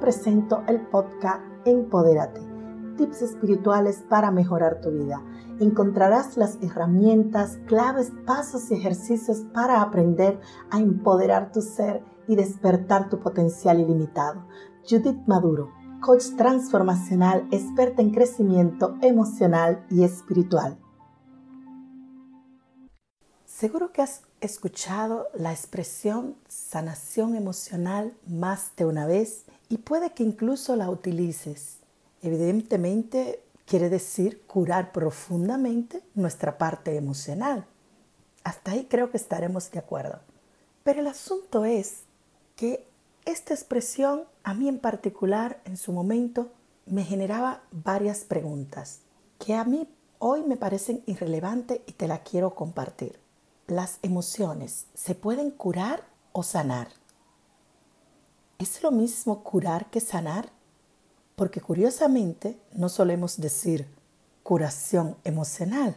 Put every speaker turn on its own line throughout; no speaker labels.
presento el podcast Empodérate, tips espirituales para mejorar tu vida. Encontrarás las herramientas, claves, pasos y ejercicios para aprender a empoderar tu ser y despertar tu potencial ilimitado. Judith Maduro, coach transformacional, experta en crecimiento emocional y espiritual. Seguro que has escuchado la expresión sanación emocional más de una vez y puede que incluso la utilices. Evidentemente quiere decir curar profundamente nuestra parte emocional. Hasta ahí creo que estaremos de acuerdo. Pero el asunto es que esta expresión a mí en particular en su momento me generaba varias preguntas que a mí hoy me parecen irrelevantes y te la quiero compartir las emociones se pueden curar o sanar. ¿Es lo mismo curar que sanar? Porque curiosamente no solemos decir curación emocional,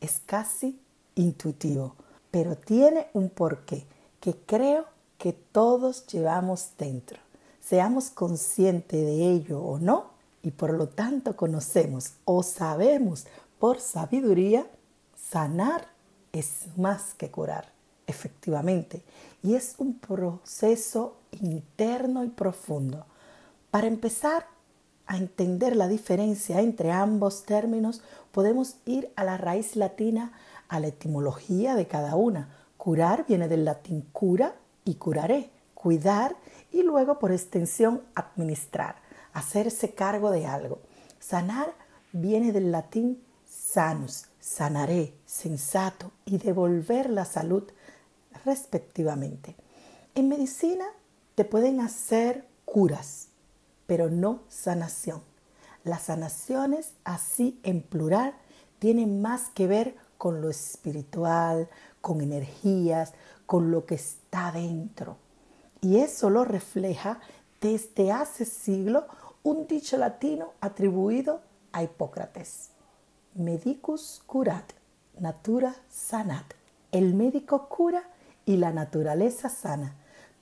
es casi intuitivo, pero tiene un porqué que creo que todos llevamos dentro. Seamos conscientes de ello o no, y por lo tanto conocemos o sabemos por sabiduría sanar es más que curar, efectivamente, y es un proceso interno y profundo. Para empezar a entender la diferencia entre ambos términos, podemos ir a la raíz latina, a la etimología de cada una. Curar viene del latín cura y curaré, cuidar y luego por extensión administrar, hacerse cargo de algo. Sanar viene del latín sanus, sanaré, sensato y devolver la salud respectivamente. En medicina te pueden hacer curas, pero no sanación. Las sanaciones, así en plural, tienen más que ver con lo espiritual, con energías, con lo que está dentro. Y eso lo refleja desde hace siglos un dicho latino atribuido a Hipócrates medicus curat, natura sanat. El médico cura y la naturaleza sana.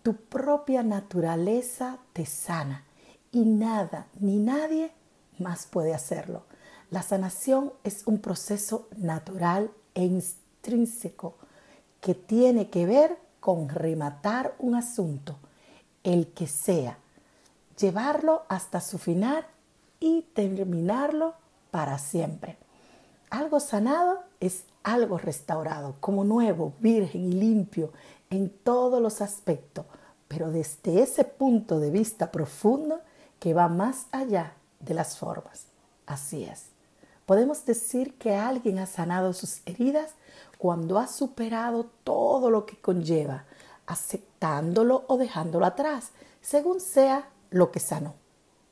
Tu propia naturaleza te sana y nada ni nadie más puede hacerlo. La sanación es un proceso natural e intrínseco que tiene que ver con rematar un asunto, el que sea, llevarlo hasta su final y terminarlo para siempre. Algo sanado es algo restaurado, como nuevo, virgen y limpio en todos los aspectos, pero desde ese punto de vista profundo que va más allá de las formas. Así es. Podemos decir que alguien ha sanado sus heridas cuando ha superado todo lo que conlleva, aceptándolo o dejándolo atrás, según sea lo que sanó.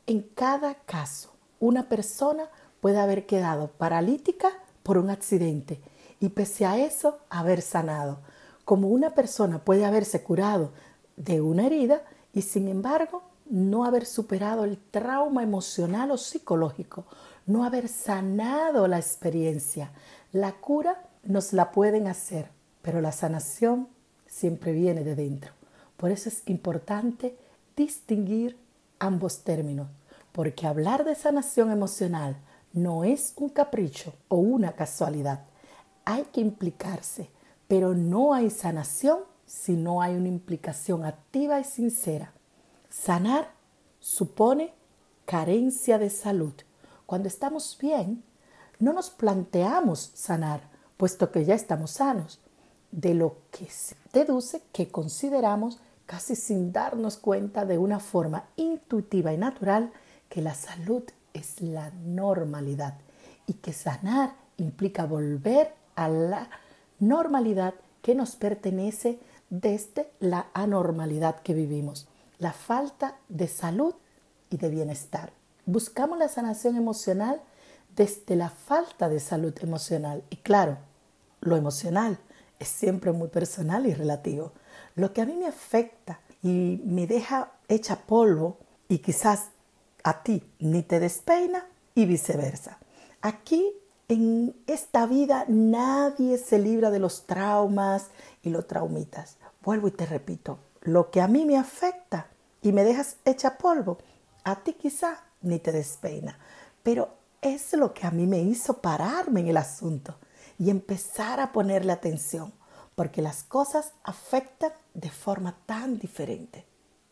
En cada caso, una persona puede haber quedado paralítica por un accidente y pese a eso haber sanado, como una persona puede haberse curado de una herida y sin embargo no haber superado el trauma emocional o psicológico, no haber sanado la experiencia. La cura nos la pueden hacer, pero la sanación siempre viene de dentro. Por eso es importante distinguir ambos términos, porque hablar de sanación emocional no es un capricho o una casualidad. Hay que implicarse, pero no hay sanación si no hay una implicación activa y sincera. Sanar supone carencia de salud. Cuando estamos bien, no nos planteamos sanar, puesto que ya estamos sanos, de lo que se deduce que consideramos casi sin darnos cuenta de una forma intuitiva y natural que la salud es la normalidad y que sanar implica volver a la normalidad que nos pertenece desde la anormalidad que vivimos, la falta de salud y de bienestar. Buscamos la sanación emocional desde la falta de salud emocional y claro, lo emocional es siempre muy personal y relativo. Lo que a mí me afecta y me deja hecha polvo y quizás a ti ni te despeina y viceversa. Aquí en esta vida nadie se libra de los traumas y los traumitas. Vuelvo y te repito, lo que a mí me afecta y me dejas hecha polvo, A ti quizá ni te despeina, pero es lo que a mí me hizo pararme en el asunto y empezar a ponerle atención, porque las cosas afectan de forma tan diferente.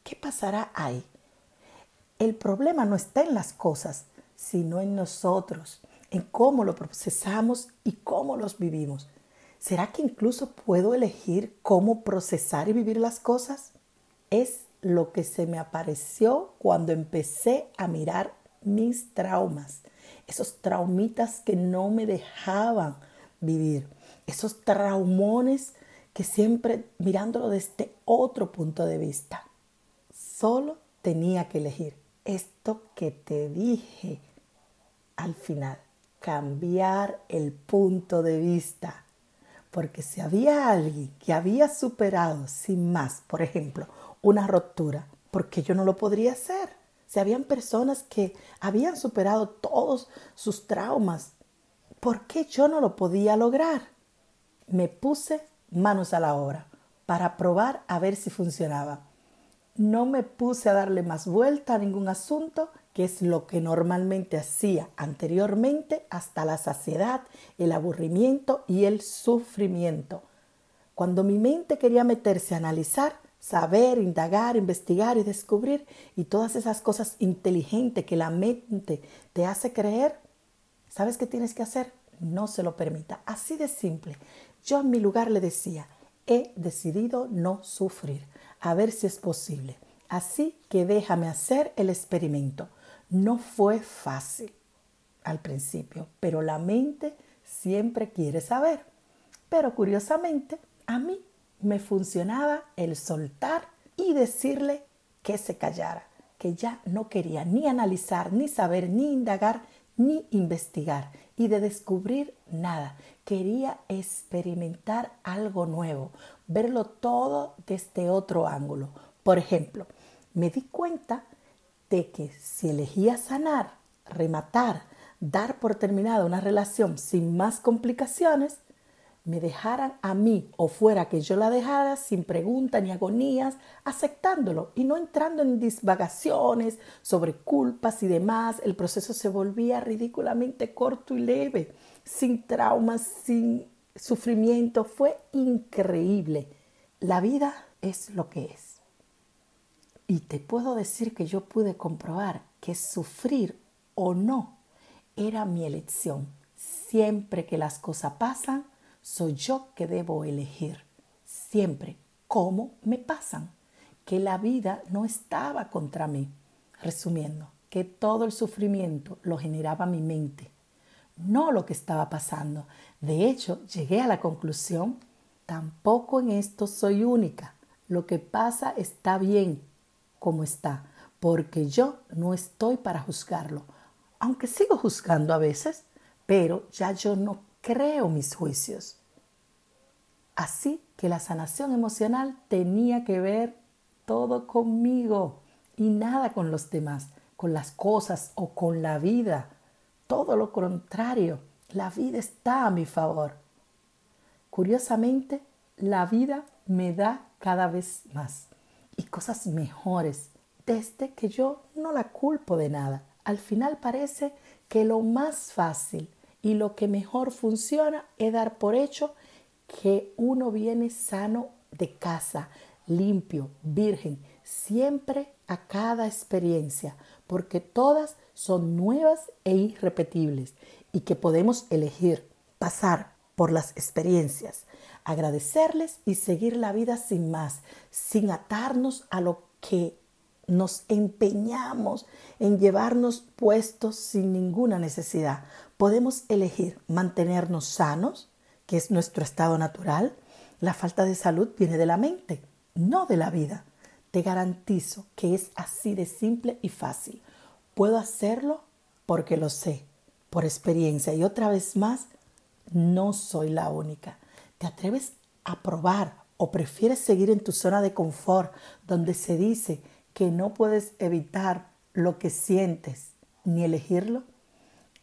¿Qué pasará ahí? El problema no está en las cosas, sino en nosotros, en cómo lo procesamos y cómo los vivimos. ¿Será que incluso puedo elegir cómo procesar y vivir las cosas? Es lo que se me apareció cuando empecé a mirar mis traumas, esos traumitas que no me dejaban vivir, esos traumones que siempre mirándolo desde otro punto de vista. Solo tenía que elegir esto que te dije al final, cambiar el punto de vista. Porque si había alguien que había superado sin más, por ejemplo, una ruptura, ¿por qué yo no lo podría hacer? Si habían personas que habían superado todos sus traumas, ¿por qué yo no lo podía lograr? Me puse manos a la obra para probar a ver si funcionaba. No me puse a darle más vuelta a ningún asunto, que es lo que normalmente hacía anteriormente hasta la saciedad, el aburrimiento y el sufrimiento. Cuando mi mente quería meterse a analizar, saber, indagar, investigar y descubrir y todas esas cosas inteligentes que la mente te hace creer, ¿sabes qué tienes que hacer? No se lo permita. Así de simple. Yo en mi lugar le decía, he decidido no sufrir, a ver si es posible. Así que déjame hacer el experimento. No fue fácil al principio, pero la mente siempre quiere saber. Pero curiosamente, a mí me funcionaba el soltar y decirle que se callara, que ya no quería ni analizar, ni saber, ni indagar, ni investigar y de descubrir nada. Quería experimentar algo nuevo, verlo todo desde otro ángulo. Por ejemplo, me di cuenta de que si elegía sanar, rematar, dar por terminada una relación sin más complicaciones, me dejaran a mí o fuera que yo la dejara sin preguntas ni agonías, aceptándolo y no entrando en disvagaciones sobre culpas y demás, el proceso se volvía ridículamente corto y leve, sin traumas, sin sufrimiento. Fue increíble. La vida es lo que es. Y te puedo decir que yo pude comprobar que sufrir o no era mi elección. Siempre que las cosas pasan, soy yo que debo elegir siempre cómo me pasan, que la vida no estaba contra mí. Resumiendo, que todo el sufrimiento lo generaba mi mente, no lo que estaba pasando. De hecho, llegué a la conclusión, tampoco en esto soy única. Lo que pasa está bien como está, porque yo no estoy para juzgarlo, aunque sigo juzgando a veces, pero ya yo no creo mis juicios. Así que la sanación emocional tenía que ver todo conmigo y nada con los demás, con las cosas o con la vida. Todo lo contrario, la vida está a mi favor. Curiosamente, la vida me da cada vez más y cosas mejores desde que yo no la culpo de nada. Al final parece que lo más fácil y lo que mejor funciona es dar por hecho que uno viene sano de casa, limpio, virgen, siempre a cada experiencia, porque todas son nuevas e irrepetibles y que podemos elegir pasar por las experiencias, agradecerles y seguir la vida sin más, sin atarnos a lo que nos empeñamos en llevarnos puestos sin ninguna necesidad. Podemos elegir mantenernos sanos, que es nuestro estado natural, la falta de salud viene de la mente, no de la vida. Te garantizo que es así de simple y fácil. Puedo hacerlo porque lo sé, por experiencia. Y otra vez más, no soy la única. ¿Te atreves a probar o prefieres seguir en tu zona de confort donde se dice que no puedes evitar lo que sientes ni elegirlo?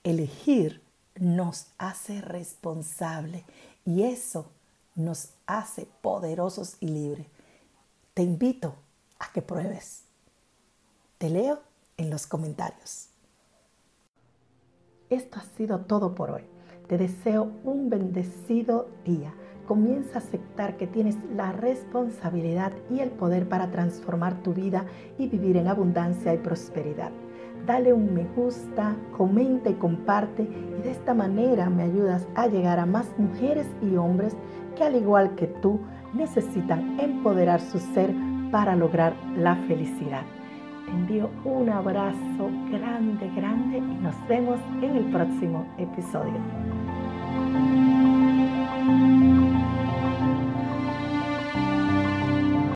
Elegir nos hace responsable y eso nos hace poderosos y libres. Te invito a que pruebes. Te leo en los comentarios. Esto ha sido todo por hoy. Te deseo un bendecido día. Comienza a aceptar que tienes la responsabilidad y el poder para transformar tu vida y vivir en abundancia y prosperidad. Dale un me gusta, comenta y comparte y de esta manera me ayudas a llegar a más mujeres y hombres que al igual que tú necesitan empoderar su ser para lograr la felicidad. Te envío un abrazo grande, grande y nos vemos en el próximo episodio.